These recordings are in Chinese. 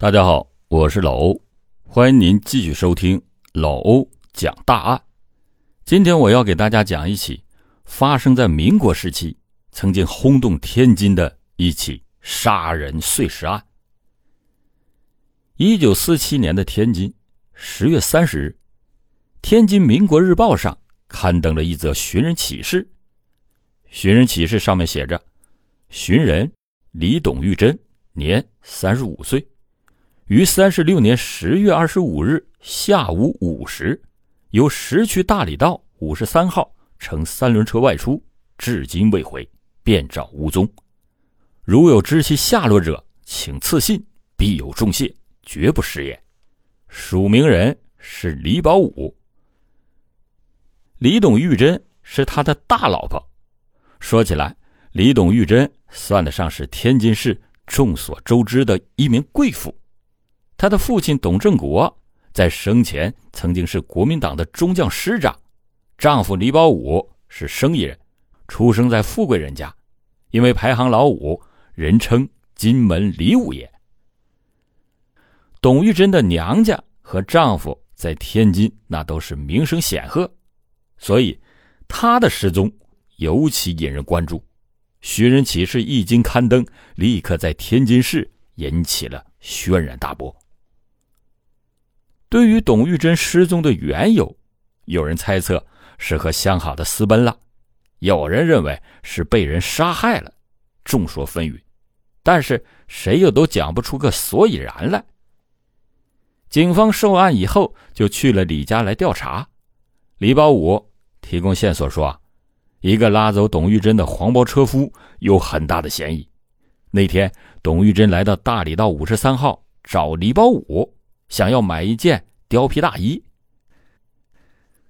大家好，我是老欧，欢迎您继续收听老欧讲大案。今天我要给大家讲一起发生在民国时期、曾经轰动天津的一起杀人碎尸案。一九四七年的天津十月三十日，天津民国日报上刊登了一则寻人启事。寻人启事上面写着：“寻人李董玉珍，年三十五岁。”于三十六年十月二十五日下午五时，由石渠大理道五十三号乘三轮车外出，至今未回，遍找无踪。如有知其下落者，请赐信，必有重谢，绝不食言。署名人是李宝武。李董玉珍是他的大老婆。说起来，李董玉珍算得上是天津市众所周知的一名贵妇。他的父亲董正国在生前曾经是国民党的中将师长，丈夫李宝武是生意人，出生在富贵人家，因为排行老五，人称金门李五爷。董玉珍的娘家和丈夫在天津那都是名声显赫，所以她的失踪尤其引人关注。寻人启事一经刊登，立刻在天津市引起了轩然大波。对于董玉珍失踪的缘由，有人猜测是和相好的私奔了，有人认为是被人杀害了，众说纷纭，但是谁又都讲不出个所以然来。警方受案以后就去了李家来调查，李宝武提供线索说，一个拉走董玉珍的黄包车夫有很大的嫌疑。那天，董玉珍来到大理道五十三号找李宝武。想要买一件貂皮大衣。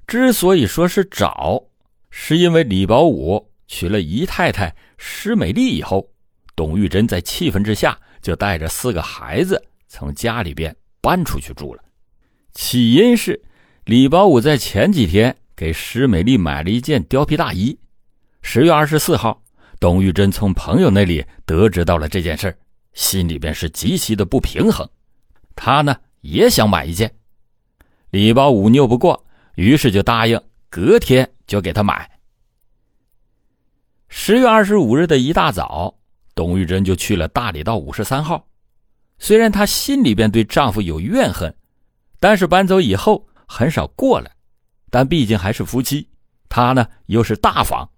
之所以说是找，是因为李宝武娶了姨太太施美丽以后，董玉珍在气愤之下就带着四个孩子从家里边搬出去住了。起因是李宝武在前几天给施美丽买了一件貂皮大衣。十月二十四号，董玉珍从朋友那里得知到了这件事心里边是极其的不平衡。他呢？也想买一件，李宝武拗不过，于是就答应隔天就给他买。十月二十五日的一大早，董玉珍就去了大理道五十三号。虽然她心里边对丈夫有怨恨，但是搬走以后很少过来。但毕竟还是夫妻，她呢又是大方，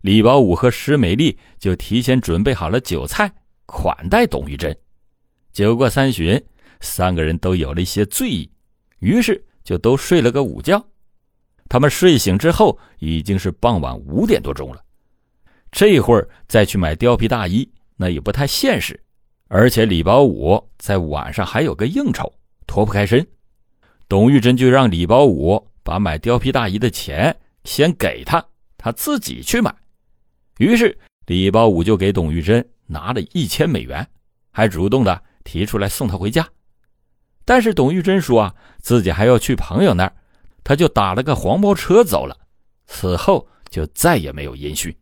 李宝武和石美丽就提前准备好了酒菜款待董玉珍。酒过三巡。三个人都有了一些醉意，于是就都睡了个午觉。他们睡醒之后，已经是傍晚五点多钟了。这会儿再去买貂皮大衣，那也不太现实。而且李宝武在晚上还有个应酬，脱不开身。董玉珍就让李宝武把买貂皮大衣的钱先给他，他自己去买。于是李宝武就给董玉珍拿了一千美元，还主动的提出来送她回家。但是董玉珍说啊，自己还要去朋友那儿，他就打了个黄包车走了。此后就再也没有音讯。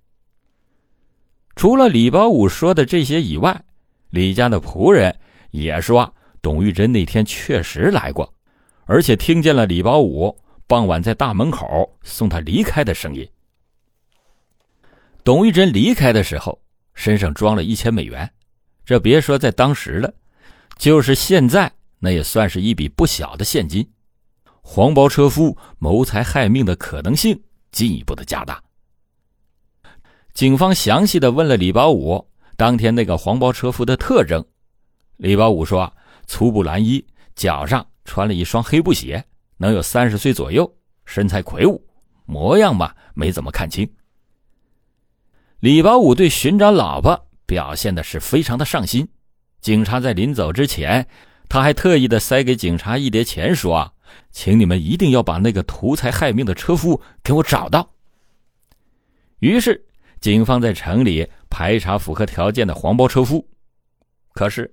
除了李宝武说的这些以外，李家的仆人也说，董玉珍那天确实来过，而且听见了李宝武傍晚在大门口送他离开的声音。董玉珍离开的时候，身上装了一千美元，这别说在当时了，就是现在。那也算是一笔不小的现金，黄包车夫谋财害命的可能性进一步的加大。警方详细的问了李宝武当天那个黄包车夫的特征，李宝武说：粗布蓝衣，脚上穿了一双黑布鞋，能有三十岁左右，身材魁梧，模样嘛没怎么看清。李宝武对寻找老婆表现的是非常的上心，警察在临走之前。他还特意的塞给警察一叠钱，说：“啊，请你们一定要把那个图财害命的车夫给我找到。”于是，警方在城里排查符合条件的黄包车夫。可是，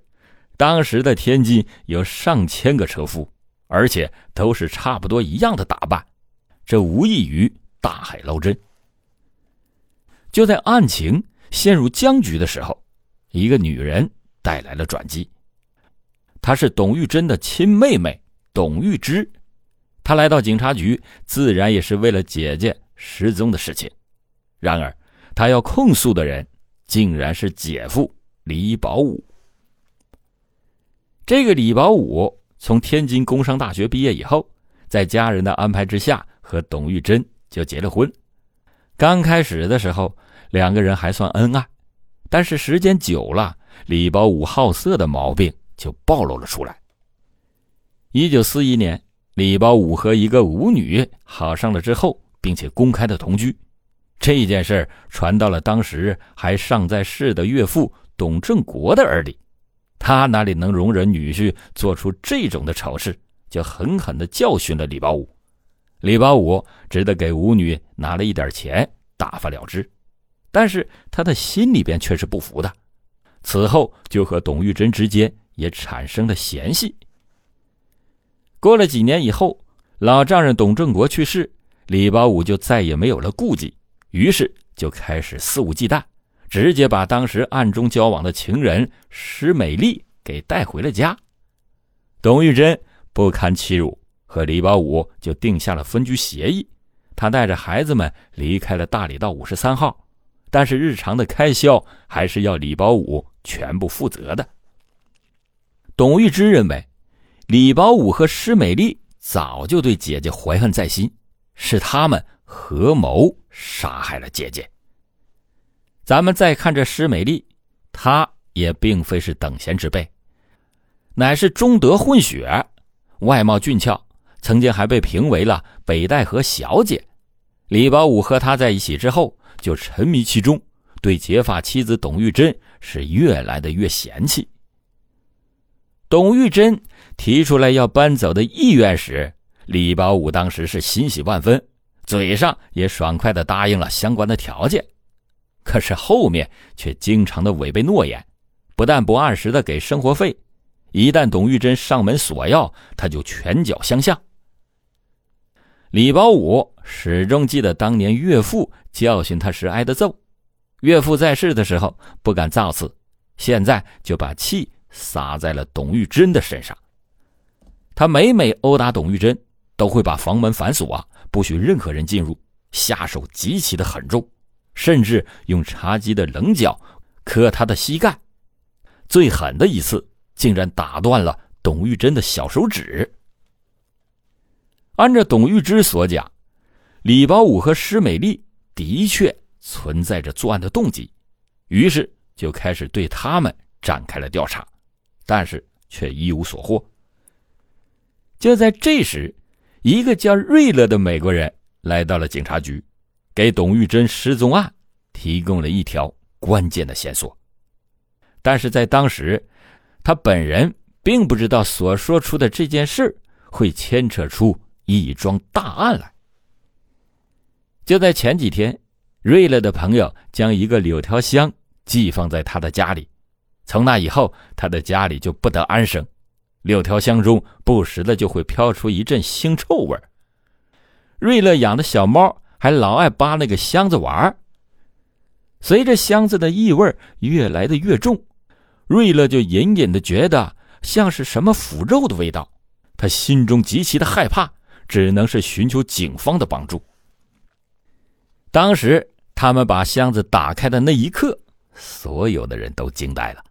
当时的天津有上千个车夫，而且都是差不多一样的打扮，这无异于大海捞针。就在案情陷入僵局的时候，一个女人带来了转机。她是董玉珍的亲妹妹董玉芝。她来到警察局，自然也是为了姐姐失踪的事情。然而，她要控诉的人竟然是姐夫李宝武。这个李宝武从天津工商大学毕业以后，在家人的安排之下和董玉珍就结了婚。刚开始的时候，两个人还算恩爱，但是时间久了，李宝武好色的毛病就暴露了出来。一九四一年，李宝武和一个舞女好上了之后，并且公开的同居，这件事传到了当时还尚在世的岳父董正国的耳里。他哪里能容忍女婿做出这种的丑事，就狠狠的教训了李宝武。李宝武只得给舞女拿了一点钱，打发了之。但是他的心里边却是不服的，此后就和董玉珍之间也产生了嫌隙。过了几年以后，老丈人董正国去世，李宝武就再也没有了顾忌，于是就开始肆无忌惮。直接把当时暗中交往的情人施美丽给带回了家。董玉珍不堪欺辱，和李宝武就定下了分居协议。他带着孩子们离开了大理道五十三号，但是日常的开销还是要李宝武全部负责的。董玉芝认为，李宝武和施美丽早就对姐姐怀恨在心，是他们合谋杀害了姐姐。咱们再看这施美丽，她也并非是等闲之辈，乃是中德混血，外貌俊俏，曾经还被评为了北戴河小姐。李宝武和她在一起之后，就沉迷其中，对结发妻子董玉珍是越来的越嫌弃。董玉珍提出来要搬走的意愿时，李宝武当时是欣喜万分，嘴上也爽快的答应了相关的条件。可是后面却经常的违背诺言，不但不按时的给生活费，一旦董玉珍上门索要，他就拳脚相向。李宝武始终记得当年岳父教训他时挨的揍，岳父在世的时候不敢造次，现在就把气撒在了董玉珍的身上。他每每殴打董玉珍，都会把房门反锁啊，不许任何人进入，下手极其的狠重。甚至用茶几的棱角磕他的膝盖，最狠的一次竟然打断了董玉珍的小手指。按照董玉芝所讲，李宝武和施美丽的确存在着作案的动机，于是就开始对他们展开了调查，但是却一无所获。就在这时，一个叫瑞乐的美国人来到了警察局。给董玉珍失踪案提供了一条关键的线索，但是在当时，他本人并不知道所说出的这件事会牵扯出一桩大案来。就在前几天，瑞乐的朋友将一个柳条箱寄放在他的家里，从那以后，他的家里就不得安生，六条箱中不时的就会飘出一阵腥臭味瑞乐养的小猫。还老爱扒那个箱子玩随着箱子的异味越来的越重，瑞乐就隐隐的觉得像是什么腐肉的味道，他心中极其的害怕，只能是寻求警方的帮助。当时他们把箱子打开的那一刻，所有的人都惊呆了，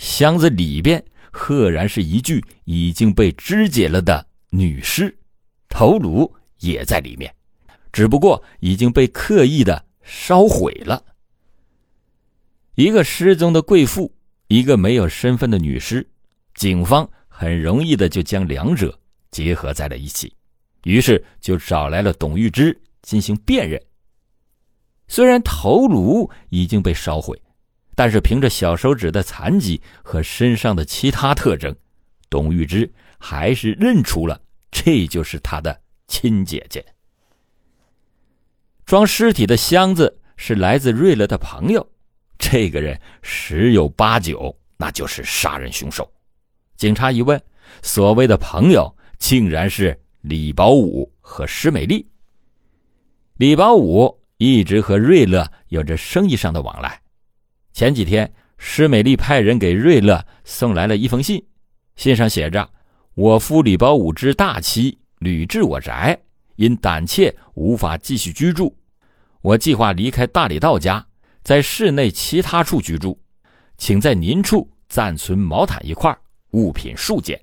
箱子里边赫然是一具已经被肢解了的女尸，头颅也在里面。只不过已经被刻意的烧毁了。一个失踪的贵妇，一个没有身份的女尸，警方很容易的就将两者结合在了一起，于是就找来了董玉芝进行辨认。虽然头颅已经被烧毁，但是凭着小手指的残疾和身上的其他特征，董玉芝还是认出了这就是她的亲姐姐。装尸体的箱子是来自瑞乐的朋友，这个人十有八九那就是杀人凶手。警察一问，所谓的朋友竟然是李宝武和施美丽。李宝武一直和瑞乐有着生意上的往来。前几天，施美丽派人给瑞乐送来了一封信，信上写着：“我夫李包武之大妻屡至我宅，因胆怯无法继续居住，我计划离开大理道家，在市内其他处居住，请在您处暂存毛毯一块，物品数件。”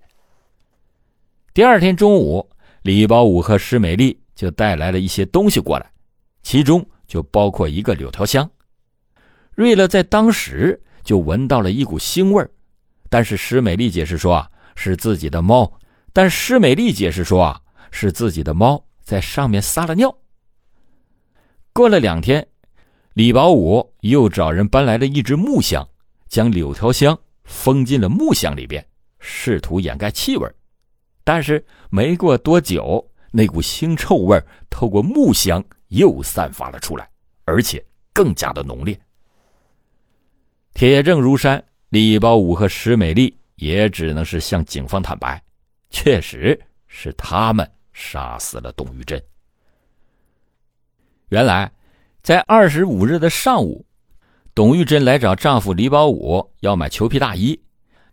第二天中午，李包武和施美丽就带来了一些东西过来，其中就包括一个柳条箱。瑞乐在当时就闻到了一股腥味但是施美丽解释说啊是自己的猫，但施美丽解释说啊是自己的猫在上面撒了尿。过了两天，李保武又找人搬来了一只木箱，将柳条箱封进了木箱里边，试图掩盖气味。但是没过多久，那股腥臭味透过木箱又散发了出来，而且更加的浓烈。铁证如山，李宝武和石美丽也只能是向警方坦白，确实是他们杀死了董玉珍。原来，在二十五日的上午，董玉珍来找丈夫李宝武要买裘皮大衣，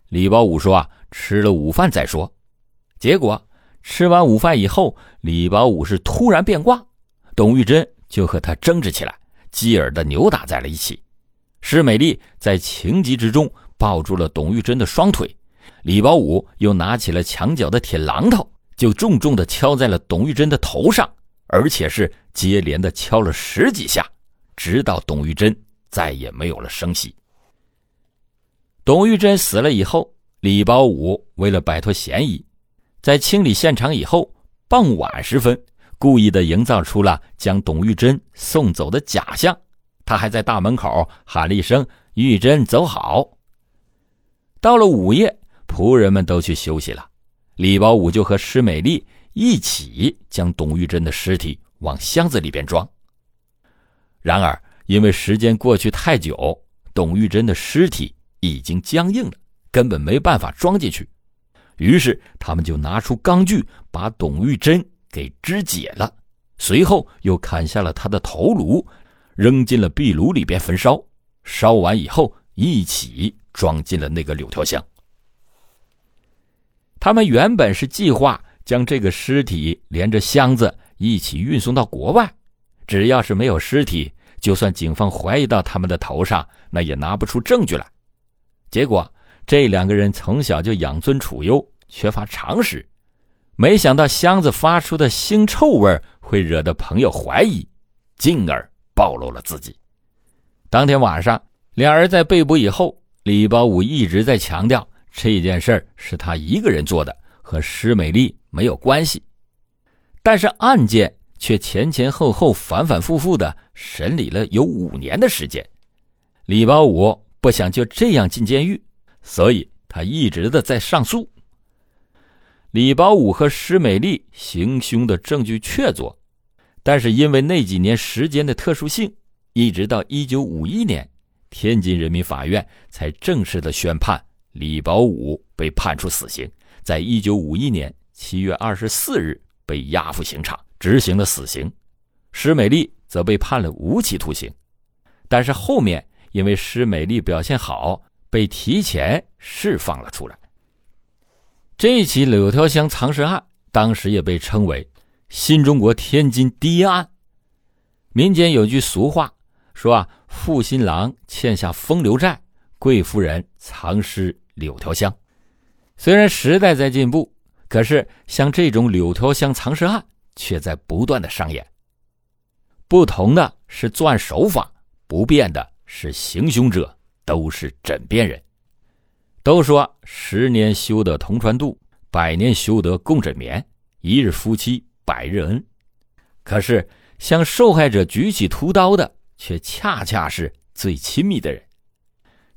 李宝武说：“啊，吃了午饭再说。”结果吃完午饭以后，李宝武是突然变卦，董玉珍就和他争执起来，继而的扭打在了一起。施美丽在情急之中抱住了董玉珍的双腿，李宝武又拿起了墙角的铁榔头，就重重的敲在了董玉珍的头上，而且是接连的敲了十几下，直到董玉珍再也没有了声息。董玉珍死了以后，李宝武为了摆脱嫌疑。在清理现场以后，傍晚时分，故意的营造出了将董玉珍送走的假象。他还在大门口喊了一声“玉珍走好”。到了午夜，仆人们都去休息了，李宝武就和施美丽一起将董玉珍的尸体往箱子里边装。然而，因为时间过去太久，董玉珍的尸体已经僵硬了，根本没办法装进去。于是他们就拿出钢锯，把董玉珍给肢解了，随后又砍下了他的头颅，扔进了壁炉里边焚烧。烧完以后，一起装进了那个柳条箱。他们原本是计划将这个尸体连着箱子一起运送到国外，只要是没有尸体，就算警方怀疑到他们的头上，那也拿不出证据来。结果。这两个人从小就养尊处优，缺乏常识，没想到箱子发出的腥臭味会惹得朋友怀疑，进而暴露了自己。当天晚上，两人在被捕以后，李宝武一直在强调这件事是他一个人做的，和施美丽没有关系。但是案件却前前后后、反反复复的审理了有五年的时间，李宝武不想就这样进监狱。所以他一直的在上诉。李宝武和施美丽行凶的证据确凿，但是因为那几年时间的特殊性，一直到一九五一年，天津人民法院才正式的宣判李保武被判处死刑，在一九五一年七月二十四日被押赴刑场执行了死刑，施美丽则被判了无期徒刑，但是后面因为施美丽表现好。被提前释放了出来。这起柳条香藏尸案当时也被称为“新中国天津第一案”。民间有句俗话说：“啊，负新郎欠下风流债，贵夫人藏尸柳条香。”虽然时代在进步，可是像这种柳条香藏尸案却在不断的上演。不同的是作案手法，不变的是行凶者。都是枕边人，都说十年修得同船渡，百年修得共枕眠，一日夫妻百日恩。可是向受害者举起屠刀的，却恰恰是最亲密的人。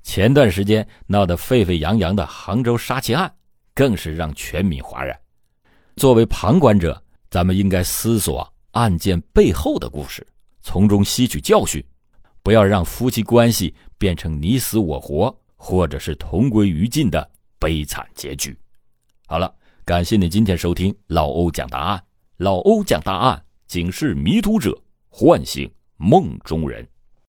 前段时间闹得沸沸扬扬的杭州杀妻案，更是让全民哗然。作为旁观者，咱们应该思索案件背后的故事，从中吸取教训。不要让夫妻关系变成你死我活，或者是同归于尽的悲惨结局。好了，感谢你今天收听老欧讲答案。老欧讲答案，警示迷途者，唤醒梦中人。